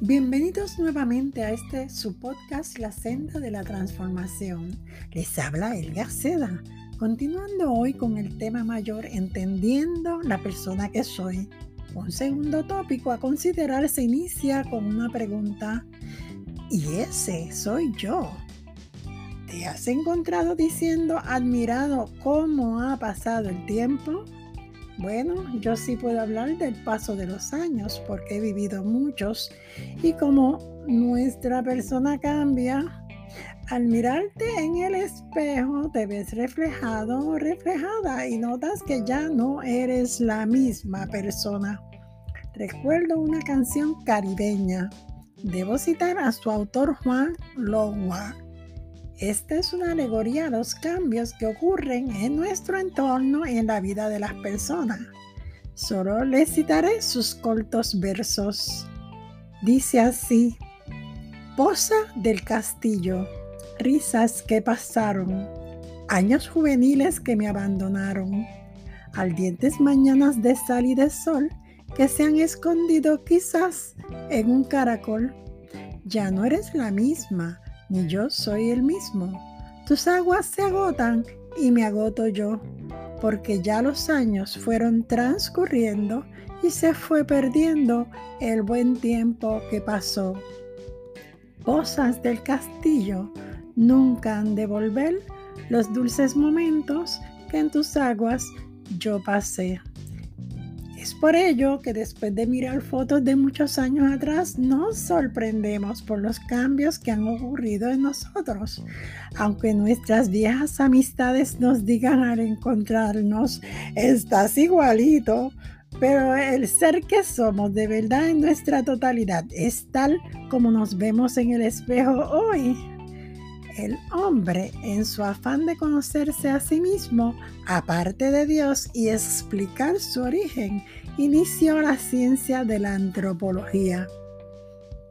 Bienvenidos nuevamente a este su podcast La senda de la transformación. Les habla Elga Seda, continuando hoy con el tema mayor Entendiendo la persona que soy. Un segundo tópico a considerar se inicia con una pregunta ¿y ese soy yo? ¿Te has encontrado diciendo admirado cómo ha pasado el tiempo? Bueno, yo sí puedo hablar del paso de los años porque he vivido muchos y como nuestra persona cambia, al mirarte en el espejo te ves reflejado o reflejada y notas que ya no eres la misma persona. Recuerdo una canción caribeña. Debo citar a su autor Juan Logua esta es una alegoría a los cambios que ocurren en nuestro entorno y en la vida de las personas. Solo les citaré sus cortos versos. Dice así, Posa del castillo, risas que pasaron, años juveniles que me abandonaron, ardientes mañanas de sal y de sol que se han escondido quizás en un caracol. Ya no eres la misma, ni yo soy el mismo. Tus aguas se agotan y me agoto yo, porque ya los años fueron transcurriendo y se fue perdiendo el buen tiempo que pasó. Posas del castillo nunca han de volver los dulces momentos que en tus aguas yo pasé. Es por ello que después de mirar fotos de muchos años atrás nos sorprendemos por los cambios que han ocurrido en nosotros. Aunque nuestras viejas amistades nos digan al encontrarnos, estás igualito, pero el ser que somos de verdad en nuestra totalidad es tal como nos vemos en el espejo hoy. El hombre, en su afán de conocerse a sí mismo, aparte de Dios y explicar su origen, inició la ciencia de la antropología.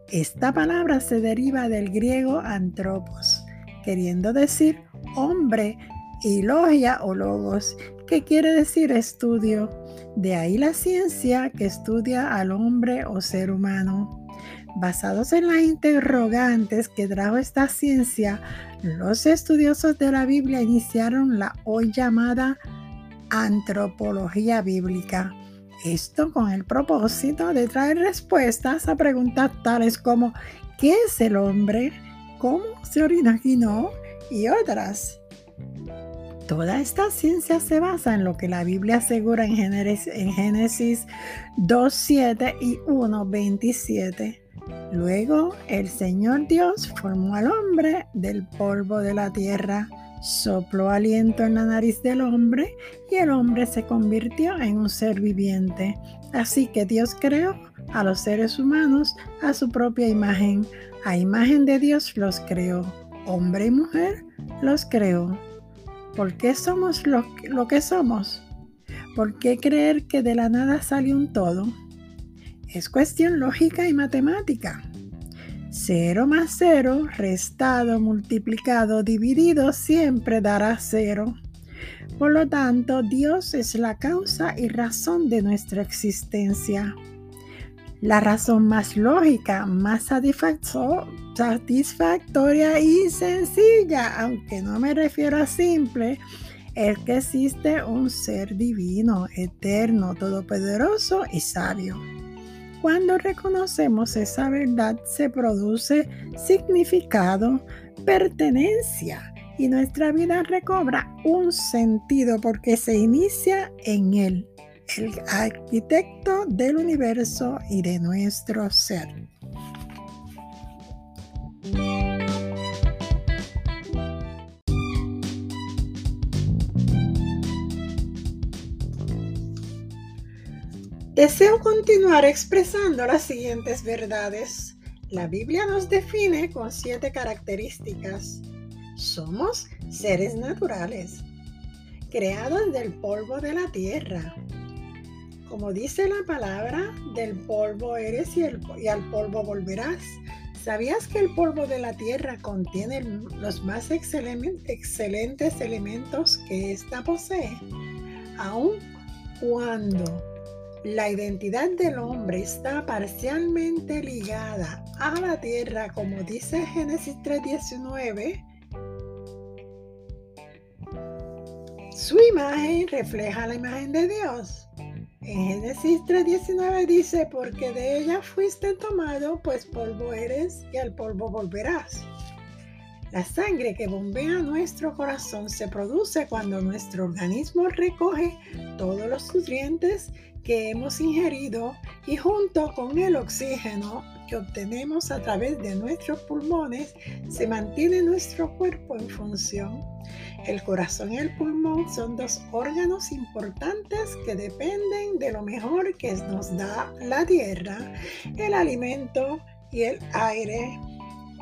Esta palabra se deriva del griego antropos, queriendo decir hombre, y logia o logos, que quiere decir estudio. De ahí la ciencia que estudia al hombre o ser humano. Basados en las interrogantes que trajo esta ciencia, los estudiosos de la Biblia iniciaron la hoy llamada antropología bíblica. Esto con el propósito de traer respuestas a preguntas tales como ¿qué es el hombre? ¿Cómo se originó? y otras. Toda esta ciencia se basa en lo que la Biblia asegura en Génesis, en Génesis 2.7 y 1.27 Luego el Señor Dios formó al hombre del polvo de la tierra, sopló aliento en la nariz del hombre y el hombre se convirtió en un ser viviente. Así que Dios creó a los seres humanos a su propia imagen. A imagen de Dios los creó. Hombre y mujer los creó. ¿Por qué somos lo, que somos? ¿Por qué creer que de la nada sale un todo? Es cuestión lógica y matemática. 0 más 0, restado, multiplicado, dividido, siempre dará 0. Por lo tanto, Dios es la causa y razón de nuestra existencia. La razón más lógica, más satisfactoria y sencilla, aunque no me refiero a simple, es que existe un ser divino, eterno, todopoderoso y sabio. Cuando reconocemos esa verdad se produce significado, pertenencia y nuestra vida recobra un sentido porque se inicia en Él, el arquitecto del universo y de nuestro ser. Deseo continuar expresando las siguientes verdades. La Biblia nos define con siete características. Somos seres naturales, creados del polvo de la tierra. Como dice la palabra, del polvo eres y, al polvo volverás. ¿Sabías que el polvo de la tierra contiene los más excelentes elementos que ésta posee? Aun cuando La identidad del hombre está parcialmente ligada a la tierra, como dice Génesis 3:19. Su imagen refleja la imagen de Dios. En Génesis 3:19 dice, porque de ella fuiste tomado, pues polvo eres y al polvo volverás. La sangre que bombea nuestro corazón se produce cuando nuestro organismo recoge todos los nutrientes que hemos ingerido y junto con el oxígeno que obtenemos a través de nuestros pulmones se mantiene nuestro cuerpo en función. El corazón y el pulmón son dos órganos importantes que dependen de lo mejor que nos da la tierra, el alimento y el aire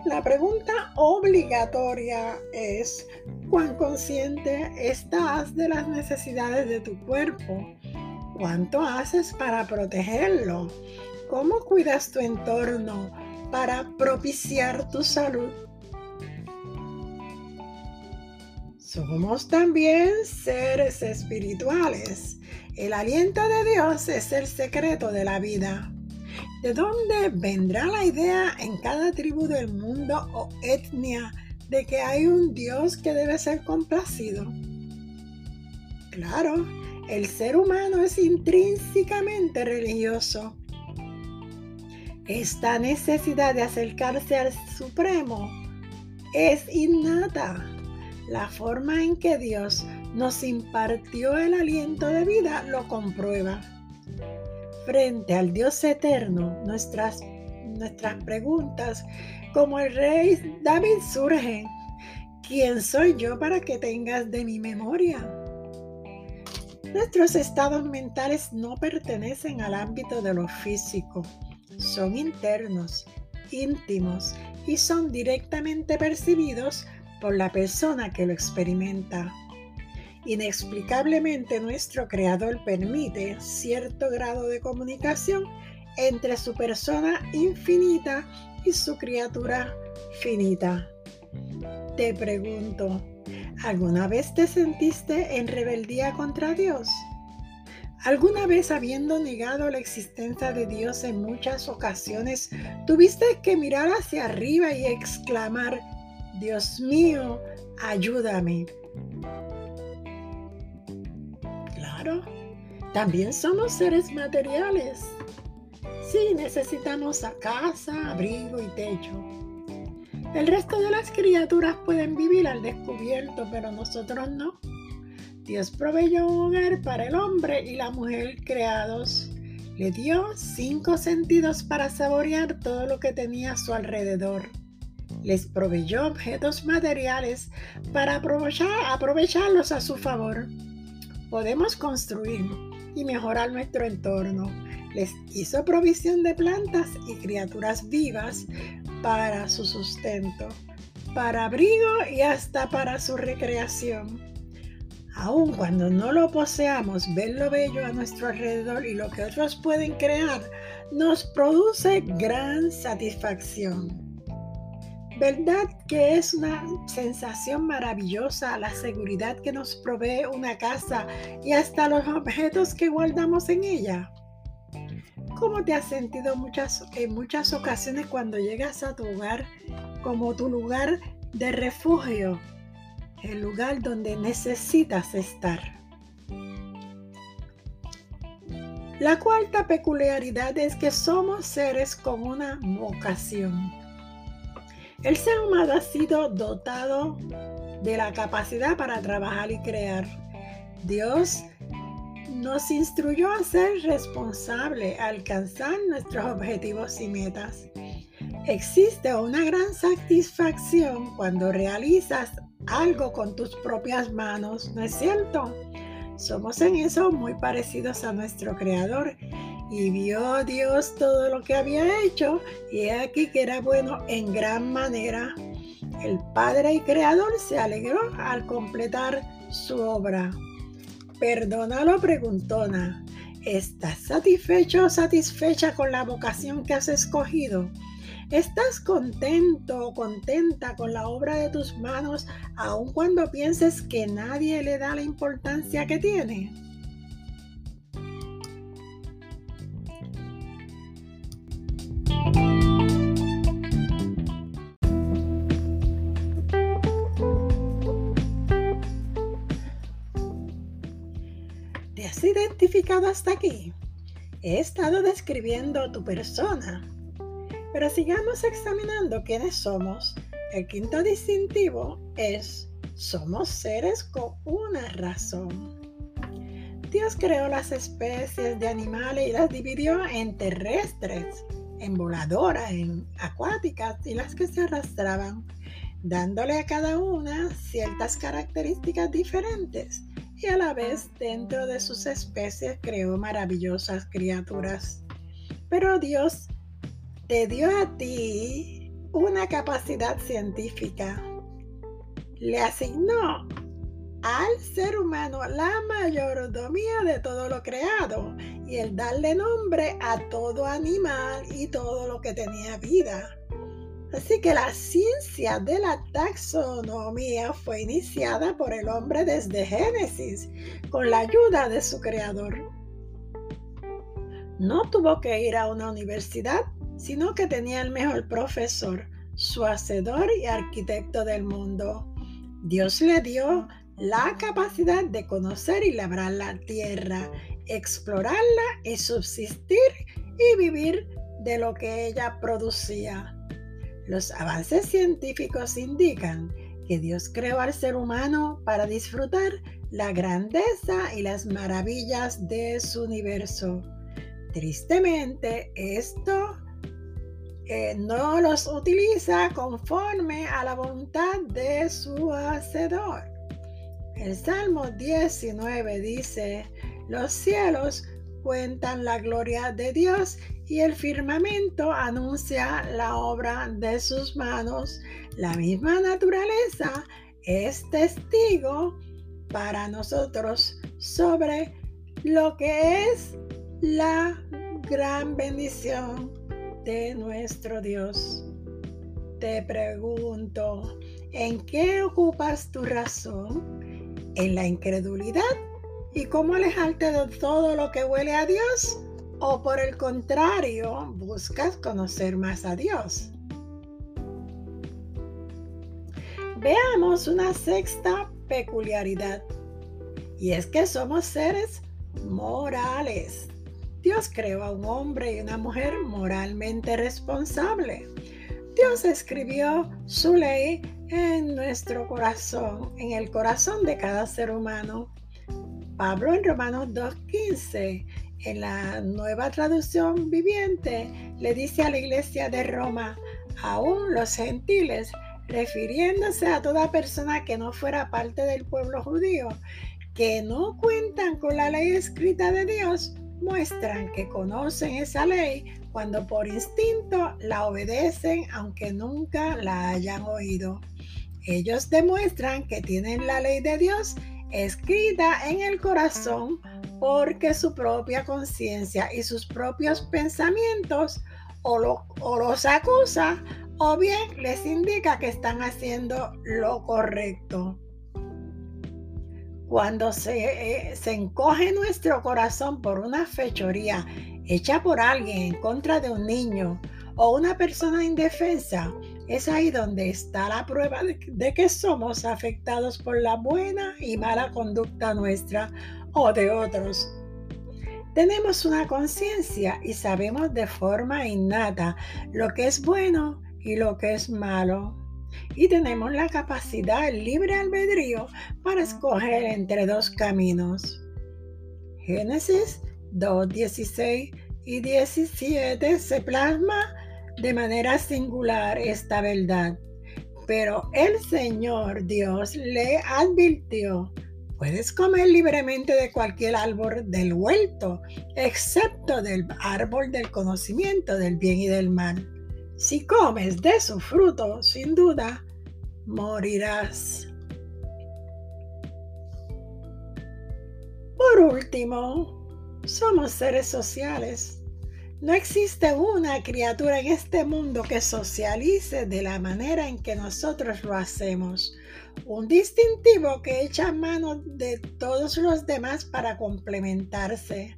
la pregunta obligatoria es, ¿cuán consciente estás de las necesidades de tu cuerpo? ¿Cuánto haces para protegerlo? ¿Cómo cuidas tu entorno para propiciar tu salud? Somos también seres espirituales. El aliento de Dios es el secreto de la vida. ¿De dónde vendrá la idea en cada tribu del mundo o etnia de que hay un Dios que debe ser complacido? Claro, el ser humano es intrínsecamente religioso. Esta necesidad de acercarse al Supremo es innata. La forma en que Dios nos impartió el aliento de vida lo comprueba frente al Dios eterno, nuestras, nuestras preguntas, como el rey David surgen. ¿Quién soy yo para que tengas de mi memoria? Nuestros estados mentales no pertenecen al ámbito de lo físico, son internos, íntimos y son directamente percibidos por la persona que lo experimenta. Inexplicablemente nuestro Creador permite cierto grado de comunicación entre su persona infinita y su criatura finita. Te pregunto, ¿alguna vez te sentiste en rebeldía contra Dios? ¿Alguna vez habiendo negado la existencia de Dios en muchas ocasiones, tuviste que mirar hacia arriba y exclamar, Dios mío, ayúdame? también somos seres materiales. Sí, necesitamos a casa, abrigo y techo. El resto de las criaturas pueden vivir al descubierto, pero nosotros no. Dios proveyó un hogar para el hombre y la mujer creados. Le dio cinco sentidos para saborear todo lo que tenía a su alrededor. Les proveyó objetos materiales para aprovecharlos a su favor podemos construir y mejorar nuestro entorno. Les hizo provisión de plantas y criaturas vivas para su sustento, para abrigo y hasta para su recreación. Aun cuando no lo poseamos, ver lo bello a nuestro alrededor y lo que otros pueden crear nos produce gran satisfacción. ¿Verdad que es una sensación maravillosa la seguridad que nos provee una casa y hasta los objetos que guardamos en ella? ¿Cómo te has sentido muchas, en muchas ocasiones cuando llegas a tu hogar como tu lugar de refugio, el lugar donde necesitas estar? La cuarta peculiaridad es que somos seres con una vocación. El ser humano ha sido dotado de la capacidad para trabajar y crear. Dios nos instruyó a ser responsable, a alcanzar nuestros objetivos y metas. Existe una gran satisfacción cuando realizas algo con tus propias manos, ¿no es cierto? Somos en eso muy parecidos a nuestro Creador y vio Dios todo lo que había hecho y aquí que era bueno en gran manera. El Padre y Creador se alegró al completar su obra. Perdónalo, preguntona. ¿Estás satisfecho o satisfecha con la vocación que has escogido? ¿Estás contento o contenta con la obra de tus manos aun cuando pienses que nadie le da la importancia que tiene? Identificado hasta aquí? He estado describiendo tu persona, pero sigamos examinando quiénes somos. El quinto distintivo es, somos seres con una razón. Dios creó las especies de animales y las dividió en terrestres, en voladoras, en acuáticas y las que se arrastraban, dándole a cada una ciertas características diferentes a la vez dentro de sus especies creó maravillosas criaturas. Pero Dios te dio a ti una capacidad científica. Le asignó al ser humano la mayordomía de todo lo creado y el darle nombre a todo animal y todo lo que tenía vida. Así que la ciencia de la taxonomía fue iniciada por el hombre desde Génesis, con la ayuda de su creador. No tuvo que ir a una universidad, sino que tenía el mejor profesor, su hacedor y arquitecto del mundo. Dios le dio la capacidad de conocer y labrar la tierra, explorarla y subsistir y vivir de lo que ella producía. Los avances científicos indican que Dios creó al ser humano para disfrutar la grandeza y las maravillas de su universo. Tristemente, esto eh, no los utiliza conforme a la voluntad de su hacedor. El Salmo 19 dice, los cielos cuentan la gloria de Dios y el firmamento anuncia la obra de sus manos. La misma naturaleza es testigo para nosotros sobre lo que es la gran bendición de nuestro Dios. Te pregunto, ¿en qué ocupas tu razón? ¿En la incredulidad? ¿Y cómo alejarte de todo lo que huele a Dios? ¿O por el contrario, buscas conocer más a Dios? Veamos una sexta peculiaridad. Y es que somos seres morales. Dios creó a un hombre y una mujer moralmente responsable. Dios escribió su ley en nuestro corazón, en el corazón de cada ser humano. Pablo en Romanos 2.15, en la nueva traducción viviente, le dice a la iglesia de Roma, aún los gentiles, refiriéndose a toda persona que no fuera parte del pueblo judío, que no cuentan con la ley escrita de Dios, muestran que conocen esa ley cuando por instinto la obedecen aunque nunca la hayan oído. Ellos demuestran que tienen la ley de Dios escrita en el corazón porque su propia conciencia y sus propios pensamientos o, los acusa o bien les indica que están haciendo lo correcto. Cuando se, eh, se encoge nuestro corazón por una fechoría hecha por alguien en contra de un niño o una persona indefensa, es ahí donde está la prueba de, que somos afectados por la buena y mala conducta nuestra o de otros. Tenemos una conciencia y sabemos de forma innata lo que es bueno y lo que es malo. Y tenemos la capacidad, libre albedrío, para escoger entre dos caminos. Génesis 2, 16 y 17 se plasma de manera singular esta verdad. Pero el Señor Dios le advirtió, puedes comer libremente de cualquier árbol del huerto, excepto del árbol del conocimiento del bien y del mal. Si comes de su fruto, sin duda, morirás. Por último, somos seres sociales no existe una criatura en este mundo que socialice de la manera en que nosotros lo hacemos. Un distintivo que echa mano de todos los demás para complementarse.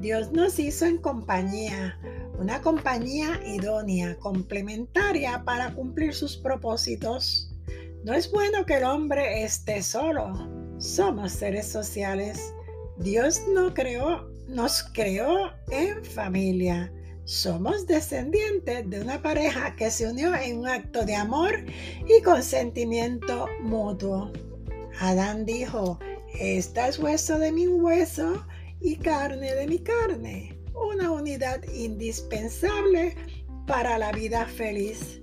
Dios nos hizo en compañía, una compañía idónea, complementaria para cumplir sus propósitos. No es bueno que el hombre esté solo. Somos seres sociales. Dios no creó, nos creó en familia. Somos descendientes de una pareja que se unió en un acto de amor y consentimiento mutuo. Adán dijo, esta es hueso de mi hueso y carne de mi carne, una unidad indispensable para la vida feliz.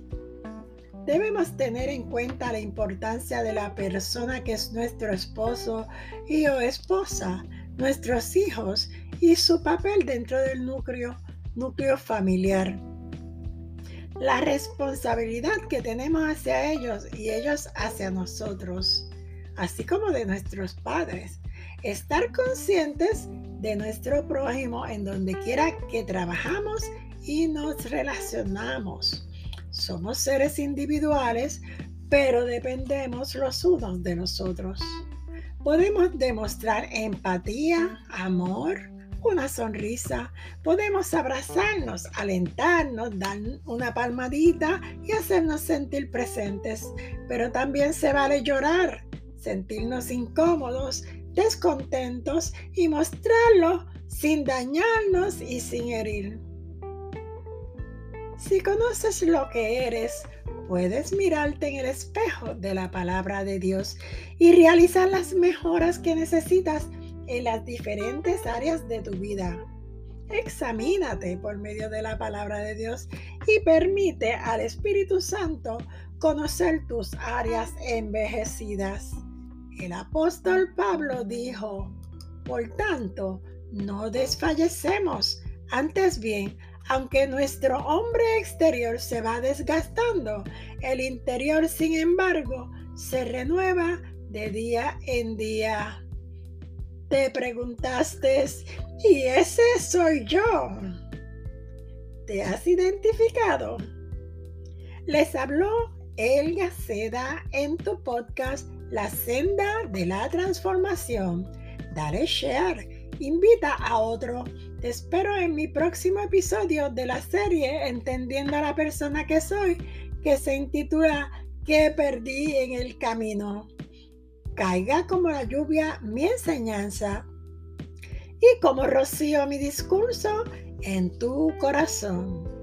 Debemos tener en cuenta la importancia de la persona que es nuestro esposo y o esposa, nuestros hijos y su papel dentro del núcleo familiar. La responsabilidad que tenemos hacia ellos y ellos hacia nosotros, así como de nuestros padres. Estar conscientes de nuestro prójimo en donde quiera que trabajamos y nos relacionamos. Somos seres individuales, pero dependemos los unos de nosotros. Podemos demostrar empatía, amor, una sonrisa, podemos abrazarnos, alentarnos, dar una palmadita y hacernos sentir presentes. Pero también se vale llorar, sentirnos incómodos, descontentos y mostrarlo sin dañarnos y sin herir. Si conoces lo que eres, puedes mirarte en el espejo de la palabra de Dios y realizar las mejoras que necesitas en las diferentes áreas de tu vida. Examínate por medio de la palabra de Dios y permite al Espíritu Santo conocer tus áreas envejecidas. El apóstol Pablo dijo, por tanto, no desfallecemos, antes bien, aunque nuestro hombre exterior se va desgastando, el interior, sin embargo, se renueva de día en día te preguntaste, ¿y ese soy yo? ¿Te has identificado? Les habló Elga Seda en tu podcast La Senda de la Transformación. Dale share, invita a otro. Espero en mi próximo episodio de la serie Entendiendo a la persona que soy, que se intitula ¿Qué perdí en el camino? caiga como la lluvia mi enseñanza y como rocío mi discurso en tu corazón.